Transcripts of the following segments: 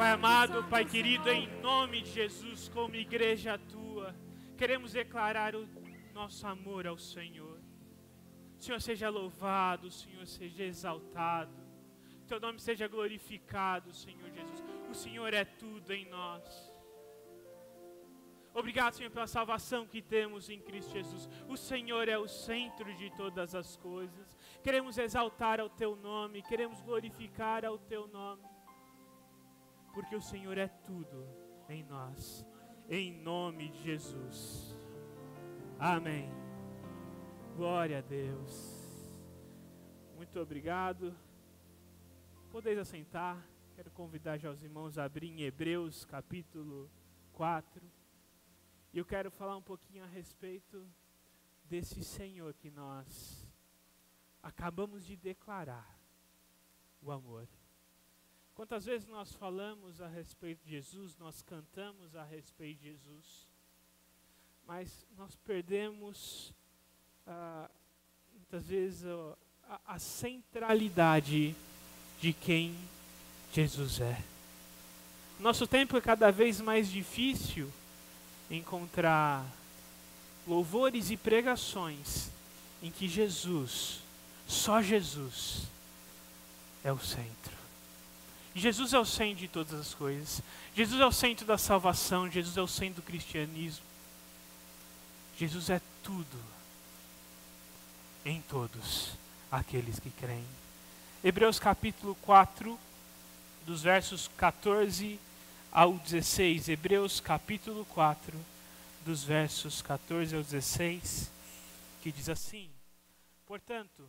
Pai amado, Pai querido, em nome de Jesus, como igreja tua, queremos declarar o nosso amor ao Senhor. Senhor seja louvado, Senhor seja exaltado, teu nome seja glorificado, Senhor Jesus. O Senhor é tudo em nós. Obrigado, Senhor, pela salvação que temos em Cristo Jesus. O Senhor é o centro de todas as coisas. Queremos exaltar ao Teu nome, queremos glorificar ao Teu nome, porque o Senhor é tudo em nós. Em nome de Jesus. Amém. Glória a Deus. Muito obrigado. Podeis assentar. Quero convidar já os irmãos a abrir em Hebreus capítulo 4. E eu quero falar um pouquinho a respeito desse Senhor que nós acabamos de declarar o amor. Quantas vezes nós falamos a respeito de Jesus, nós cantamos a respeito de Jesus, mas nós perdemos ah, muitas vezes a, a centralidade de quem Jesus é. Nosso tempo é cada vez mais difícil encontrar louvores e pregações em que Jesus, só Jesus, é o centro. Jesus é o centro de todas as coisas. Jesus é o centro da salvação. Jesus é o centro do cristianismo. Jesus é tudo em todos aqueles que creem. Hebreus capítulo 4, dos versos 14 ao 16, Hebreus capítulo 4, dos versos 14 ao 16, que diz assim: Portanto,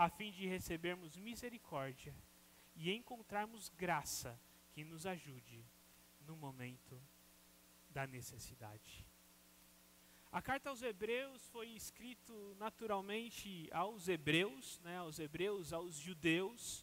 a fim de recebermos misericórdia e encontrarmos graça que nos ajude no momento da necessidade. A carta aos Hebreus foi escrita naturalmente aos Hebreus, né, aos Hebreus, aos Judeus,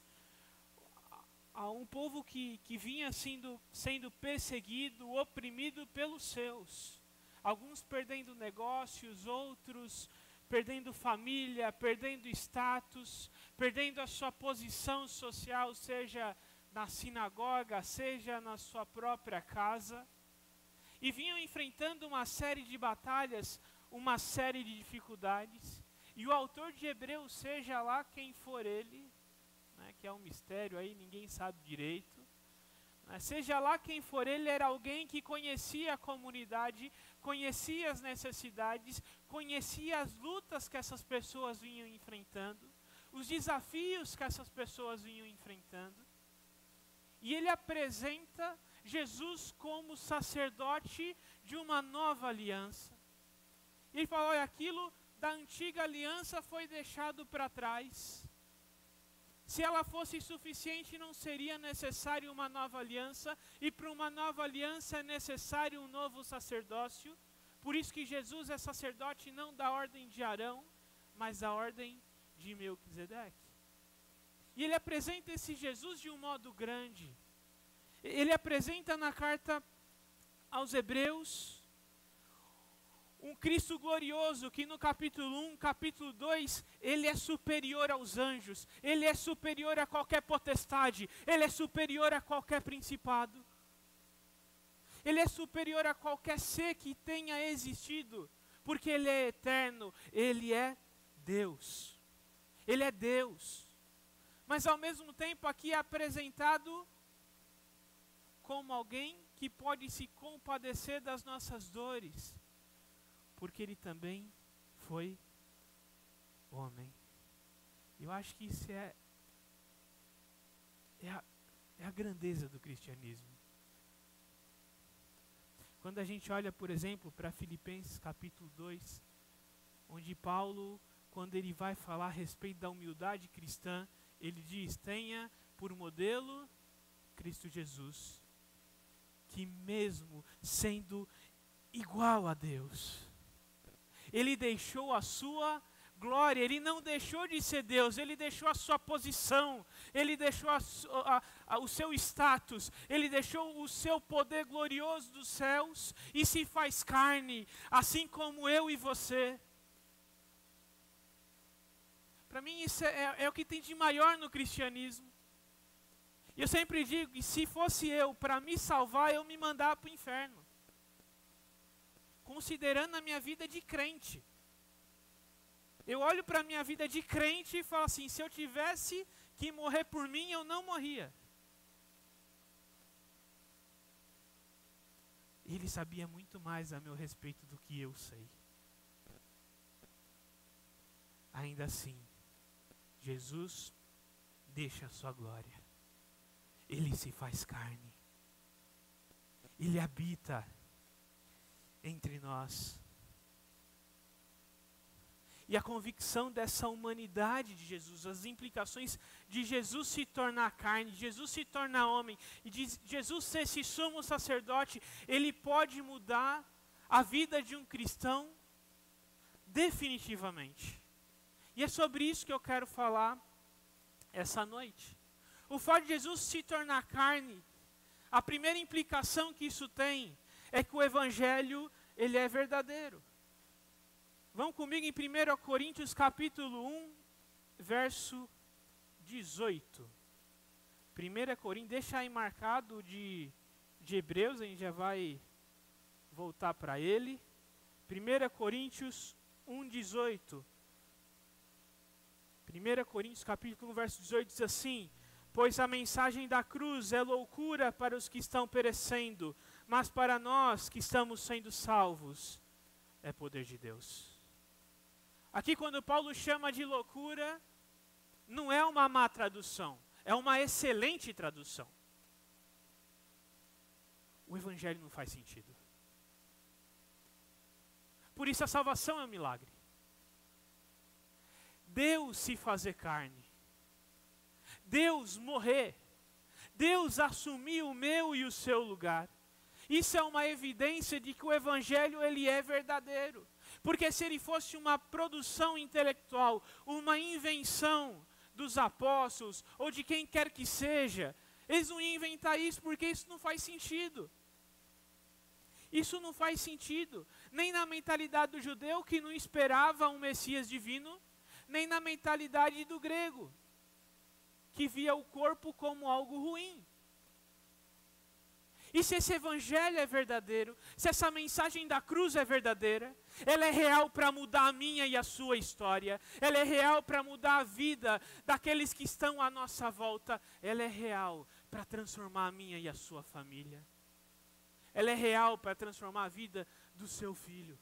a um povo que, que vinha sendo, sendo perseguido, oprimido pelos seus. Alguns perdendo negócios, outros perdendo família, perdendo status, perdendo a sua posição social, seja na sinagoga, seja na sua própria casa. E vinham enfrentando uma série de batalhas, uma série de dificuldades. E o autor de Hebreus, seja lá quem for ele, né, que é um mistério aí, ninguém sabe direito. Né, seja lá quem for, ele era alguém que conhecia a comunidade, conhecia as necessidades, conhecia as lutas que essas pessoas vinham enfrentando, os desafios que essas pessoas vinham enfrentando. E ele apresenta Jesus como sacerdote de uma nova aliança. Ele fala: olha, aquilo da antiga aliança foi deixado para trás. Se ela fosse suficiente, não seria necessário uma nova aliança, e para uma nova aliança é necessário um novo sacerdócio. Por isso que Jesus é sacerdote não da ordem de Arão, mas da ordem de Melquisedeque. E ele apresenta esse Jesus de um modo grande. Ele apresenta na carta aos Hebreus um Cristo glorioso que no capítulo 1, capítulo 2, ele é superior aos anjos, ele é superior a qualquer potestade, ele é superior a qualquer principado. Ele é superior a qualquer ser que tenha existido, porque ele é eterno, ele é Deus. Ele é Deus. Mas ao mesmo tempo aqui é apresentado como alguém que pode se compadecer das nossas dores porque ele também foi homem. Eu acho que isso é, é, a, é a grandeza do cristianismo. Quando a gente olha, por exemplo, para Filipenses capítulo 2, onde Paulo, quando ele vai falar a respeito da humildade cristã, ele diz: tenha por modelo Cristo Jesus. que, mesmo sendo igual a Deus, ele deixou a sua glória, ele não deixou de ser Deus, ele deixou a sua posição, ele deixou a, a, a, o seu status, ele deixou o seu poder glorioso dos céus e se faz carne, assim como eu e você. Para mim, isso é, é, é, o que tem de maior no cristianismo. E eu sempre digo: que se fosse eu, para me salvar, eu me mandar para o inferno. Considerando a minha vida de crente. Eu olho para a minha vida de crente e falo assim: se eu tivesse que morrer por mim, eu não morria. Ele sabia muito mais a meu respeito do que eu sei. Ainda assim, Jesus deixa a sua glória. Ele se faz carne. Ele habita entre nós e a convicção dessa humanidade de Jesus, as implicações de Jesus se tornar carne, de Jesus se tornar homem e de Jesus ser esse sumo sacerdote, ele pode mudar a vida de um cristão definitivamente. E é sobre isso que eu quero falar essa noite. O fato de Jesus se tornar carne, a primeira implicação que isso tem é que o evangelho ele é verdadeiro. Vão comigo em 1 Coríntios capítulo 1, verso 18. 1 Coríntios, deixa aí marcado de, de Hebreus, a gente já vai voltar para ele. 1 Coríntios 1, 18. 1 Coríntios capítulo 1, verso 18 diz assim: Pois a mensagem da cruz é loucura para os que estão perecendo, mas para nós que estamos sendo salvos, é poder de Deus. Aqui, quando Paulo chama de loucura, não é uma má tradução, é uma excelente tradução. O Evangelho não faz sentido. Por isso a salvação é um milagre. Deus se fazer carne, Deus morrer, Deus assumir o meu e o seu lugar. Isso é uma evidência de que o Evangelho ele é verdadeiro. Porque se ele fosse uma produção intelectual, uma invenção dos apóstolos ou de quem quer que seja, eles não iam inventar isso porque isso não faz sentido. Isso não faz sentido, nem na mentalidade do judeu que não esperava um Messias divino, nem na mentalidade do grego, que via o corpo como algo ruim. E se esse evangelho é verdadeiro, se essa mensagem da cruz é verdadeira, ela é real para mudar a minha e a sua história, ela é real para mudar a vida daqueles que estão à nossa volta, ela é real para transformar a minha e a sua família, ela é real para transformar a vida do seu filho,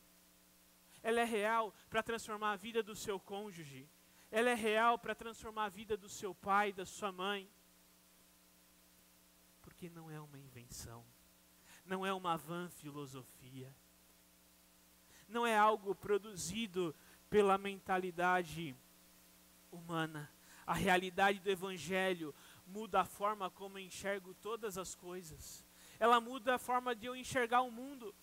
ela é real para transformar a vida do seu cônjuge, ela é real para transformar a vida do seu pai, da sua mãe porque não é uma invenção, não é uma vã filosofia, não é algo produzido pela mentalidade humana. A realidade do Evangelho muda a forma como eu enxergo todas as coisas, ela muda a forma de eu enxergar o mundo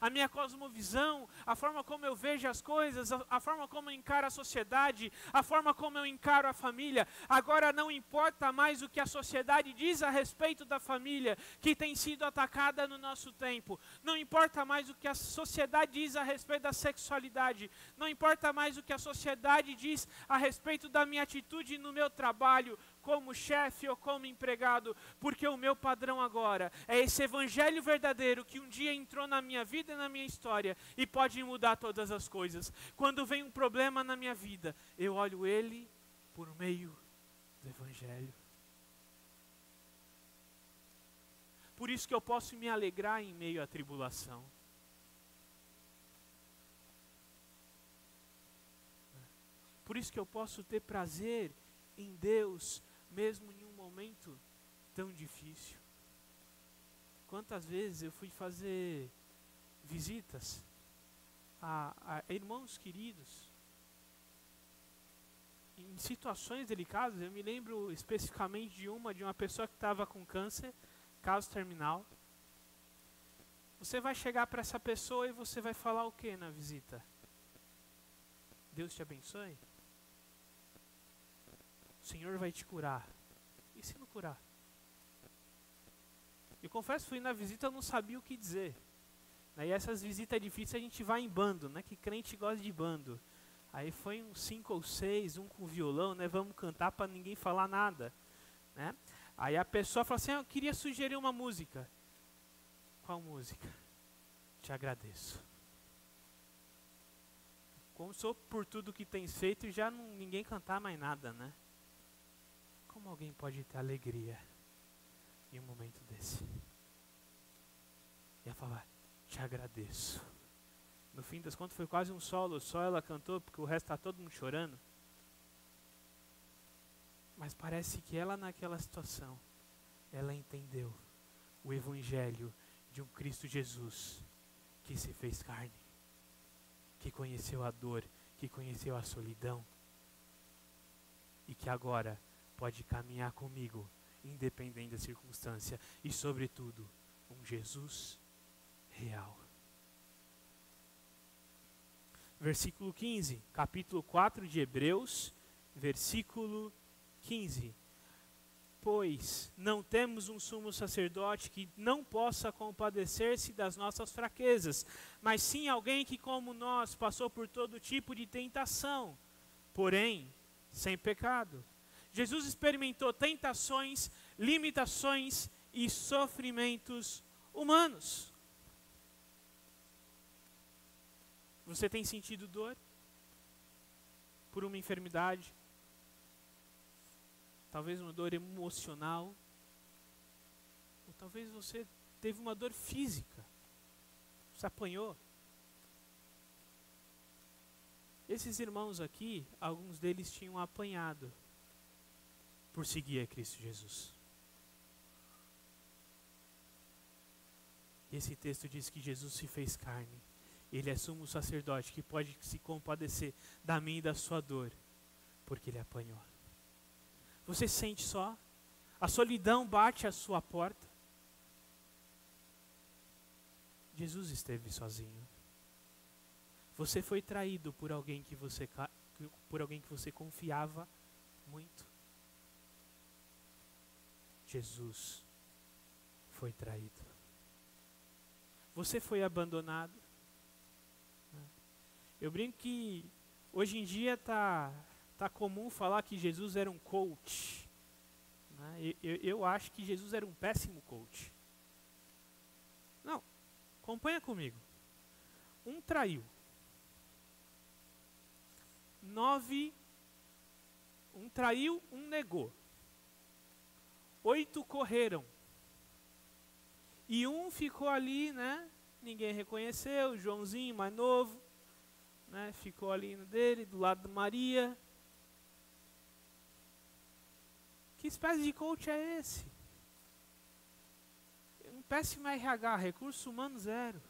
a minha cosmovisão, a forma como eu vejo as coisas, a, a, forma como eu encaro a sociedade, a forma como eu encaro a família. Agora não importa mais o que a sociedade diz a respeito da família que tem sido atacada no nosso tempo. Não importa mais o que a sociedade diz a respeito da sexualidade. Não importa mais o que a sociedade diz a respeito da minha atitude no meu trabalho como chefe ou como empregado, porque o meu padrão agora é esse evangelho verdadeiro que um dia entrou na minha vida e na minha história e pode mudar todas as coisas. Quando vem um problema na minha vida, eu olho ele por meio do evangelho. Por isso que eu posso me alegrar em meio à tribulação. Por isso que eu posso ter prazer em Deus mesmo em um momento tão difícil. Quantas vezes eu fui fazer visitas a, a irmãos queridos em situações delicadas. Eu me lembro especificamente de uma de uma pessoa que estava com câncer, caso terminal. Você vai chegar para essa pessoa e você vai falar o que na visita? Deus te abençoe? Senhor vai te curar. E se não curar? Eu confesso, fui na visita, eu não sabia o que dizer. E essas visitas difíceis a gente vai em bando, né? Que crente gosta de bando. Aí foi uns cinco ou seis, um com violão, né? Vamos cantar para ninguém falar nada, né? Aí a pessoa fala assim: ah, "Eu queria sugerir uma música". Qual música? Te agradeço. Como sou por tudo que tens feito, já não, ninguém cantar mais nada, né? Como alguém pode ter alegria em um momento desse? E ela fala: "Te agradeço". No fim das contas foi quase um solo, só ela cantou, porque o resto está todo mundo chorando. Mas parece que ela naquela situação, ela entendeu o evangelho de um Cristo Jesus que se fez carne, que conheceu a dor, que conheceu a solidão e que agora pode caminhar comigo, independente da circunstância, e sobretudo, um Jesus real versículo 15, capítulo 4 de Hebreus, versículo 15. Pois não temos um sumo sacerdote que não possa compadecer-se das nossas fraquezas, mas sim alguém que, como nós, passou por todo tipo de tentação, porém sem pecado. Jesus experimentou tentações, limitações e sofrimentos humanos. Você tem sentido dor por uma enfermidade? Talvez uma dor emocional? Ou talvez você teve uma dor física? Você apanhou? Esses irmãos aqui, alguns deles tinham apanhado por seguir a Cristo Jesus. Esse texto diz que Jesus se fez carne ele é sumo sacerdote que pode se compadecer da minha e da sua dor, porque ele apanhou. Você sente só? A solidão bate à sua porta. Jesus esteve sozinho. Você foi traído por alguém que você por alguém que você confiava muito. Jesus foi traído. Você foi abandonado. Eu brinco que hoje em dia tá, tá comum falar que Jesus era um coach. Né? Eu, eu acho que Jesus era um péssimo coach. Não, acompanha comigo. Um traiu. Nove. Um traiu, um negou. Oito correram. E um ficou ali, né? Ninguém reconheceu, Joãozinho mais novo né, ficou ali no dele, do lado de Maria. Que espécie de coach é esse? Um péssimo RH, recurso humano zero.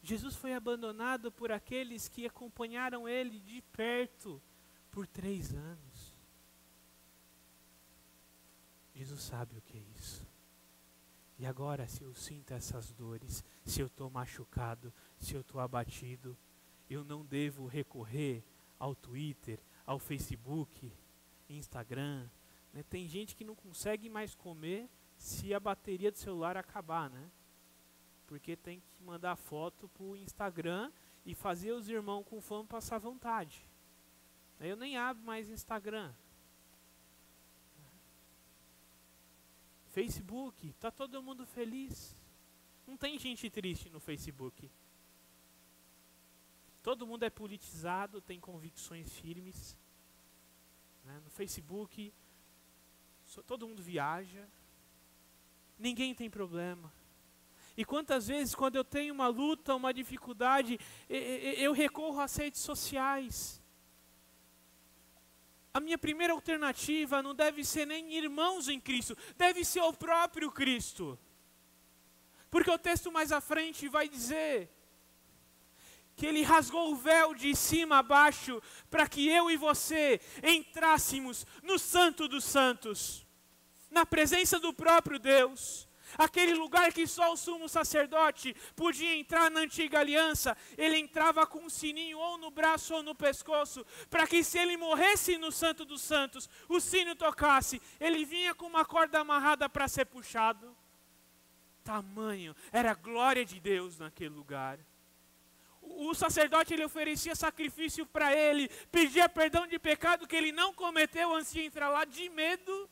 Jesus foi abandonado por aqueles que acompanharam ele de perto por três anos. Jesus sabe o que é isso. E agora, se eu sinto essas dores, se eu estou machucado, se eu estou abatido, eu não devo recorrer ao Twitter, ao Facebook, Instagram. Né? Tem gente que não consegue mais comer se a bateria do celular acabar, né? Porque tem que mandar foto para o Instagram e fazer os irmãos com fome passar vontade. Eu nem abro mais Instagram. Facebook, tá todo mundo feliz. Não tem gente triste no Facebook. Todo mundo é politizado, tem convicções firmes. Né? No Facebook, todo mundo viaja. Ninguém tem problema. E quantas vezes, quando eu tenho uma luta, uma dificuldade, eu recorro às redes sociais a minha primeira alternativa não deve ser nem irmãos em Cristo, deve ser o próprio Cristo. Porque o texto mais à frente vai dizer que ele rasgou o véu de cima a baixo para que eu e você entrássemos no Santo dos Santos, na presença do próprio Deus. Aquele lugar que só o sumo sacerdote podia entrar na antiga aliança, ele entrava com um sininho ou no braço ou no pescoço, para que se ele morresse no Santo dos Santos, o sino tocasse, ele vinha com uma corda amarrada para ser puxado. Tamanho, era a glória de Deus naquele lugar. O sacerdote ele oferecia sacrifício para ele, pedia perdão de pecado que ele não cometeu antes de entrar lá, de medo.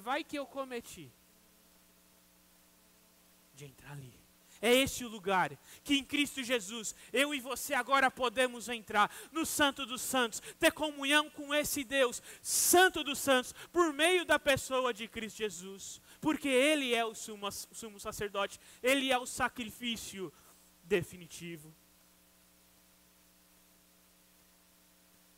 Vai que eu cometi de entrar ali. É esse o lugar que em Cristo Jesus eu e você agora podemos entrar no Santo dos Santos, ter comunhão com esse Deus, Santo dos Santos, por meio da pessoa de Cristo Jesus, porque Ele é o sumo, sumo sacerdote, Ele é o sacrifício definitivo.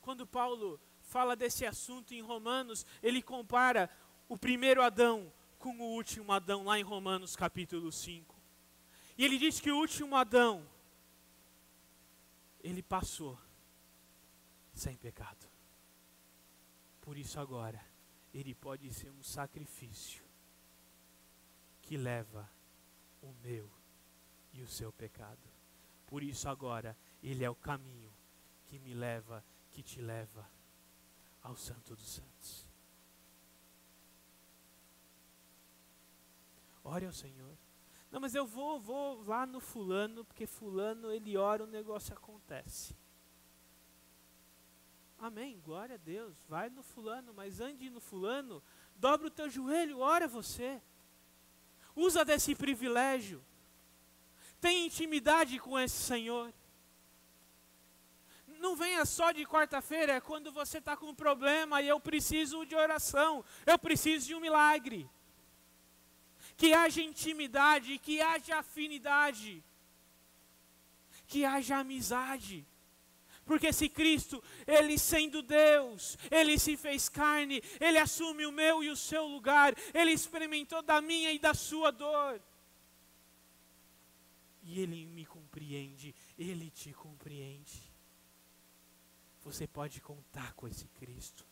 Quando Paulo fala desse assunto em Romanos, ele compara o primeiro Adão com o último Adão, lá em Romanos capítulo 5. E ele diz que o último Adão, ele passou sem pecado. Por isso agora, ele pode ser um sacrifício que leva o meu e o seu pecado. Por isso agora, ele é o caminho que me leva, que te leva ao Santo dos Santos. Ore ao Senhor. Não, mas eu vou, vou lá no fulano, porque fulano ele ora, o negócio acontece. Amém, glória a Deus. Vai no fulano, mas ande no fulano, dobra o teu joelho, ora você. Usa desse privilégio. Tem intimidade com esse Senhor. Não venha só de quarta-feira, é quando você está com um problema e eu preciso de oração, eu preciso de um milagre que haja intimidade, que haja afinidade, que haja amizade. Porque se Cristo, Ele sendo Deus, Ele se fez carne, Ele assume o meu e o seu lugar, Ele experimentou da minha e da sua dor. E Ele me compreende, Ele te compreende. Você pode contar com esse Cristo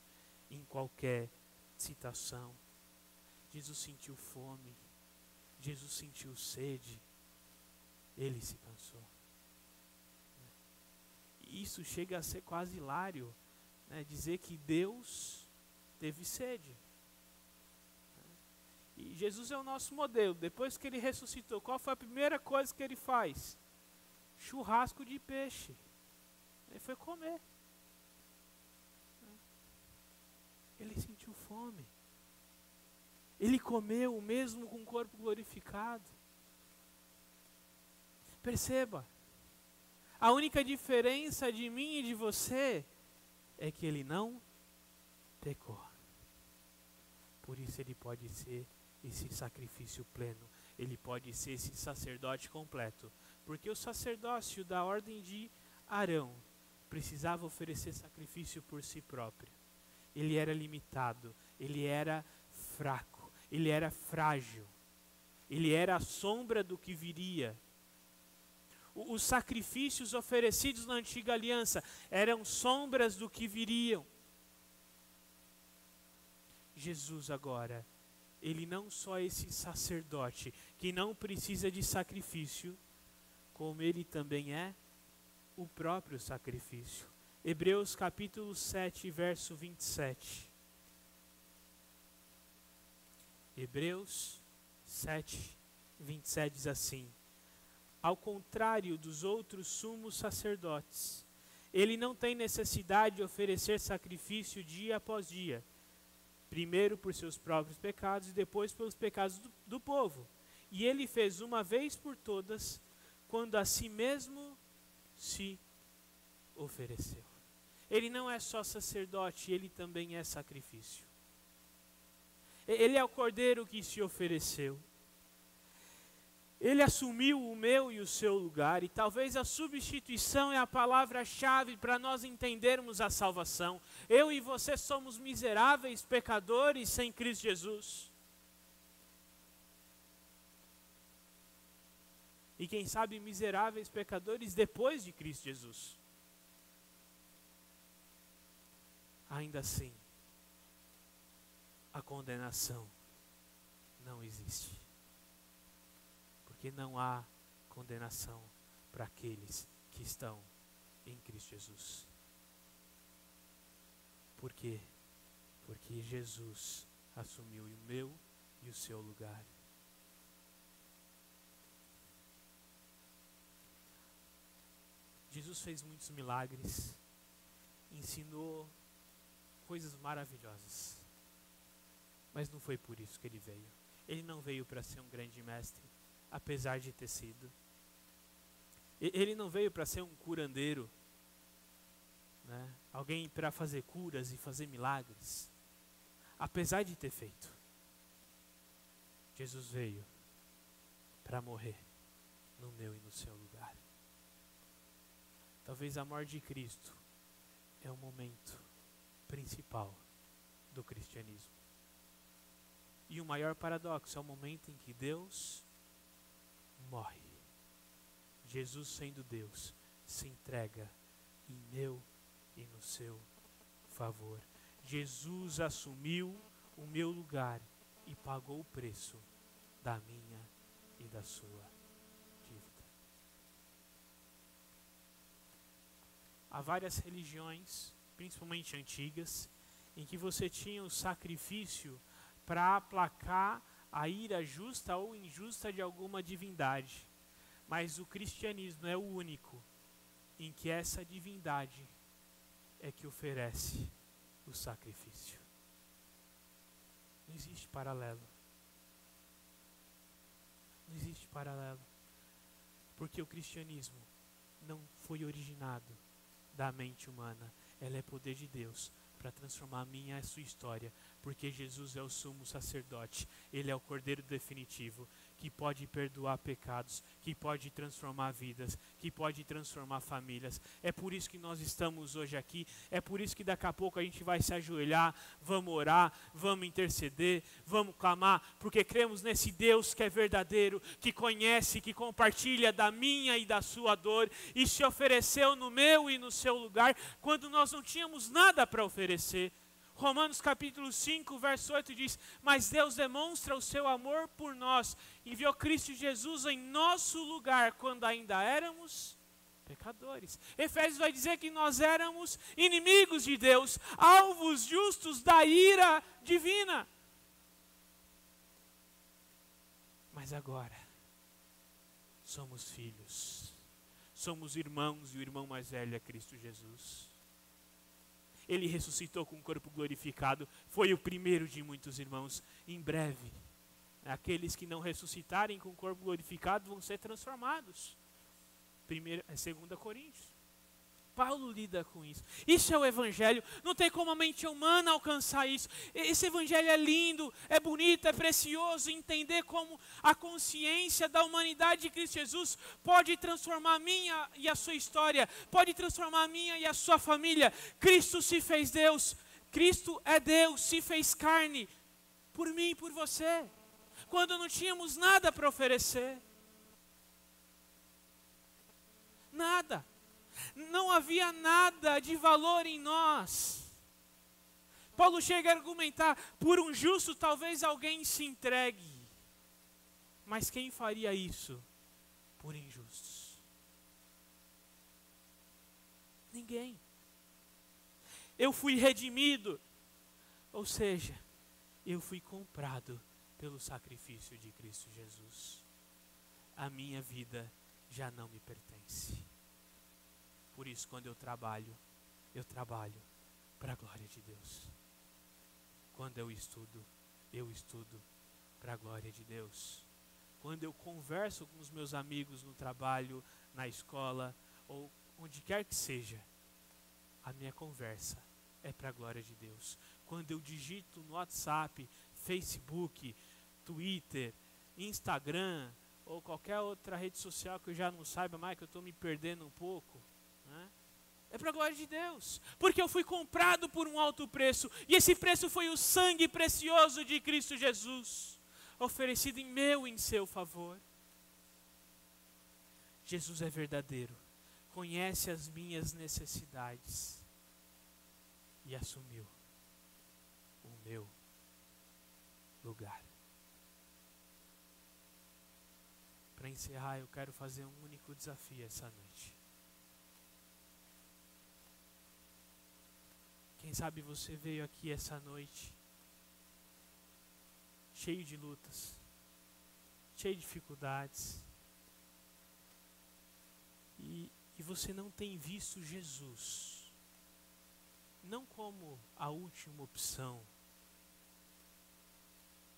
em qualquer situação. Jesus sentiu fome. Jesus sentiu sede, ele se cansou. E isso chega a ser quase hilário, né? dizer que Deus teve sede. E Jesus é o nosso modelo. Depois que ele ressuscitou, qual foi a primeira coisa que ele faz? Churrasco de peixe. Ele foi comer. Ele sentiu fome. Ele comeu mesmo com o corpo glorificado. Perceba, a única diferença de mim e de você é que ele não pecou. Por isso ele pode ser esse sacrifício pleno, ele pode ser esse sacerdote completo. Porque o sacerdócio da ordem de Arão precisava oferecer sacrifício por si próprio. Ele era limitado, ele era fraco ele era frágil, ele era a sombra do que viria. os sacrifícios oferecidos na antiga aliança eram sombras do que viriam. Jesus agora, ele não só é esse sacerdote que não precisa de sacrifício, como ele também é o próprio sacrifício. Hebreus capítulo 7, verso 27. Hebreus 7, 27 diz assim: Ao contrário dos outros sumos sacerdotes, ele não tem necessidade de oferecer sacrifício dia após dia, primeiro por seus próprios pecados e depois pelos pecados do, do povo. E ele fez uma vez por todas, quando a si mesmo se ofereceu. Ele não é só sacerdote, ele também é sacrifício. Ele é o cordeiro que se ofereceu. Ele assumiu o meu e o seu lugar, e talvez a substituição é a palavra-chave para nós entendermos a salvação. Eu e você somos miseráveis pecadores sem Cristo Jesus. E quem sabe miseráveis pecadores depois de Cristo Jesus. Ainda assim, a condenação não existe. porque não há condenação para aqueles que estão em Cristo Jesus. Por quê? Porque Jesus assumiu o meu e o seu lugar. Jesus fez muitos milagres, ensinou coisas maravilhosas. Mas não foi por isso que ele veio. Ele não veio para ser um grande mestre, apesar de ter sido. Ele não veio para ser um curandeiro, né? alguém para fazer curas e fazer milagres, apesar de ter feito. Jesus veio para morrer no meu e no seu lugar. Talvez a morte de Cristo é o momento principal do cristianismo. E o maior paradoxo é o momento em que Deus morre. Jesus, sendo Deus, se entrega em meu e no seu favor. Jesus assumiu o meu lugar e pagou o preço da minha e da sua dívida. Há várias religiões, principalmente antigas, em que você tinha o sacrifício para aplacar a ira justa ou injusta de alguma divindade. Mas o cristianismo é o único em que essa divindade é que oferece o sacrifício. Não existe paralelo. Não existe paralelo. Porque o cristianismo não foi originado da mente humana, ela é poder de Deus para transformar a minha e a sua história, porque Jesus é o sumo sacerdote, ele é o cordeiro definitivo, que pode perdoar pecados, que pode transformar vidas, que pode transformar famílias. É por isso que nós estamos hoje aqui, é por isso que daqui a pouco a gente vai se ajoelhar, vamos orar, vamos interceder, vamos clamar, porque cremos nesse Deus que é verdadeiro, que conhece, que compartilha da minha e da sua dor e se ofereceu no meu e no seu lugar quando nós não tínhamos nada para oferecer. Romanos capítulo 5, verso 8 diz: Mas Deus demonstra o seu amor por nós, enviou Cristo Jesus em nosso lugar quando ainda éramos pecadores. Efésios vai dizer que nós éramos inimigos de Deus, alvos justos da ira divina. Mas agora, somos filhos, somos irmãos e o irmão mais velho é Cristo Jesus ele ressuscitou com o corpo glorificado, foi o primeiro de muitos irmãos. Em breve, aqueles que não ressuscitarem com o corpo glorificado vão ser transformados. Primeira, é 2 Coríntios. Paulo lida com isso. Isso é o Evangelho. Não tem como a mente humana alcançar isso. Esse Evangelho é lindo, é bonito, é precioso. Entender como a consciência da humanidade de Cristo Jesus pode transformar a minha e a sua história, pode transformar a minha e a sua família. Cristo se fez Deus. Cristo é Deus, se fez carne por mim e por você. Quando não tínhamos nada para oferecer. Nada não havia nada de valor em nós. Paulo chega a argumentar: por um justo talvez alguém se entregue, mas quem faria isso por injustos? Ninguém. Eu fui redimido, ou seja, eu fui comprado pelo sacrifício de Cristo Jesus. A minha vida já não me pertence. Por isso, quando eu trabalho, eu trabalho para a glória de Deus. Quando eu estudo, eu estudo para a glória de Deus. Quando eu converso com os meus amigos no trabalho, na escola ou onde quer que seja, a minha conversa é para a glória de Deus. Quando eu digito no WhatsApp, Facebook, Twitter, Instagram ou qualquer outra rede social que eu já não saiba mais, que eu estou me perdendo um pouco, É para a glória de Deus, porque eu fui comprado por um alto preço, e esse preço foi o sangue precioso de Cristo Jesus, oferecido em meu e em seu favor. Jesus é verdadeiro, conhece as minhas necessidades e assumiu o meu lugar. Para encerrar, eu quero fazer um único desafio essa noite. Quem sabe você veio aqui essa noite cheio de lutas, cheio de dificuldades, e, e você não tem visto Jesus, não como a última opção,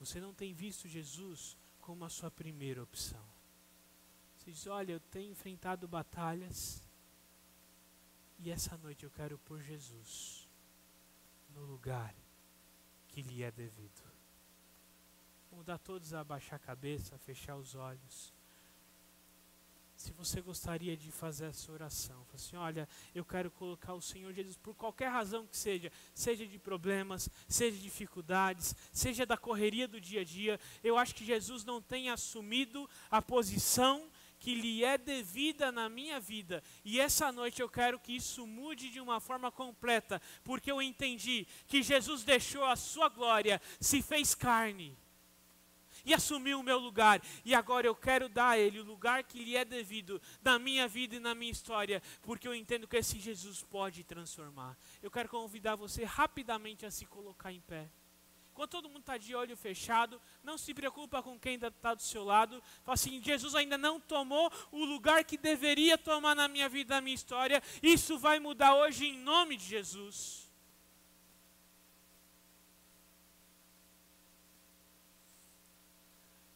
você não tem visto Jesus como a sua primeira opção. Você diz: Olha, eu tenho enfrentado batalhas e essa noite eu quero pôr Jesus no lugar que lhe é devido. Vamos dar todos a abaixar a cabeça, a fechar os olhos. Se você gostaria de fazer essa oração, assim, olha, eu quero colocar o Senhor Jesus por qualquer razão que seja, seja de problemas, seja de dificuldades, seja da correria do dia a dia, eu acho que Jesus não tem assumido a posição que lhe é devida na minha vida. E essa noite eu quero que isso mude de uma forma completa, porque eu entendi que Jesus deixou a sua glória, se fez carne e assumiu o meu lugar. E agora eu quero dar a Ele o lugar que lhe é devido na minha vida e na minha história, porque eu entendo que esse Jesus pode transformar. Eu quero convidar você rapidamente a se colocar em pé. Quando todo mundo está de olho fechado, não se preocupa com quem está do seu lado. Fala assim: Jesus ainda não tomou o lugar que deveria tomar na minha vida, na minha história. Isso vai mudar hoje em nome de Jesus.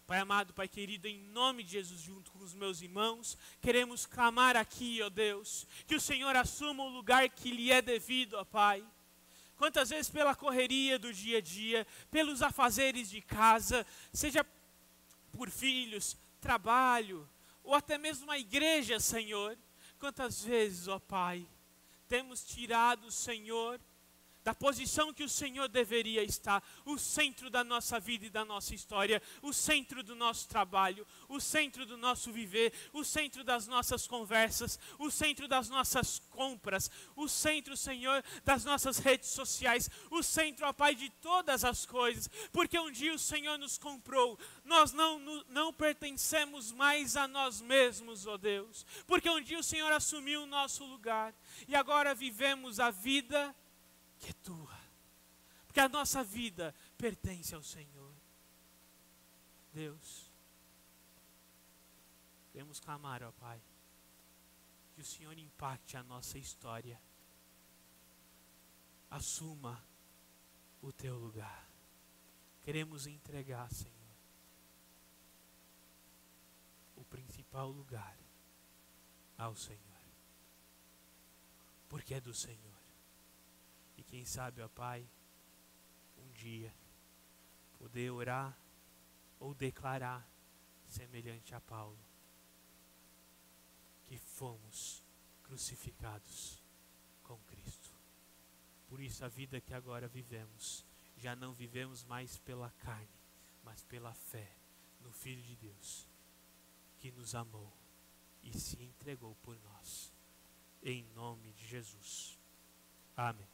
Pai amado, Pai querido, em nome de Jesus, junto com os meus irmãos, queremos clamar aqui, ó Deus, que o Senhor assuma o lugar que lhe é devido, ó Pai. Quantas vezes pela correria do dia a dia, pelos afazeres de casa, seja por filhos, trabalho, ou até mesmo a igreja, Senhor, quantas vezes, ó Pai, temos tirado, Senhor, da posição que o Senhor deveria estar, o centro da nossa vida e da nossa história, o centro do nosso trabalho, o centro do nosso viver, o centro das nossas conversas, o centro das nossas compras, o centro, Senhor, das nossas redes sociais, o centro, ó Pai, de todas as coisas, porque um dia o Senhor nos comprou, nós não, não pertencemos mais a nós mesmos, ó Deus, porque um dia o Senhor assumiu o nosso lugar e agora vivemos a vida que é tua. Porque a nossa vida pertence ao Senhor. Deus, queremos clamar, ó Pai, que o Senhor impacte a nossa história. Assuma o teu lugar. Queremos entregar, Senhor, o principal lugar ao Senhor. Porque é do Senhor. E quem sabe, ó Pai, um dia poder orar ou declarar, semelhante a Paulo, que fomos crucificados com Cristo. Por isso, a vida que agora vivemos, já não vivemos mais pela carne, mas pela fé no Filho de Deus, que nos amou e se entregou por nós. Em nome de Jesus. Amém.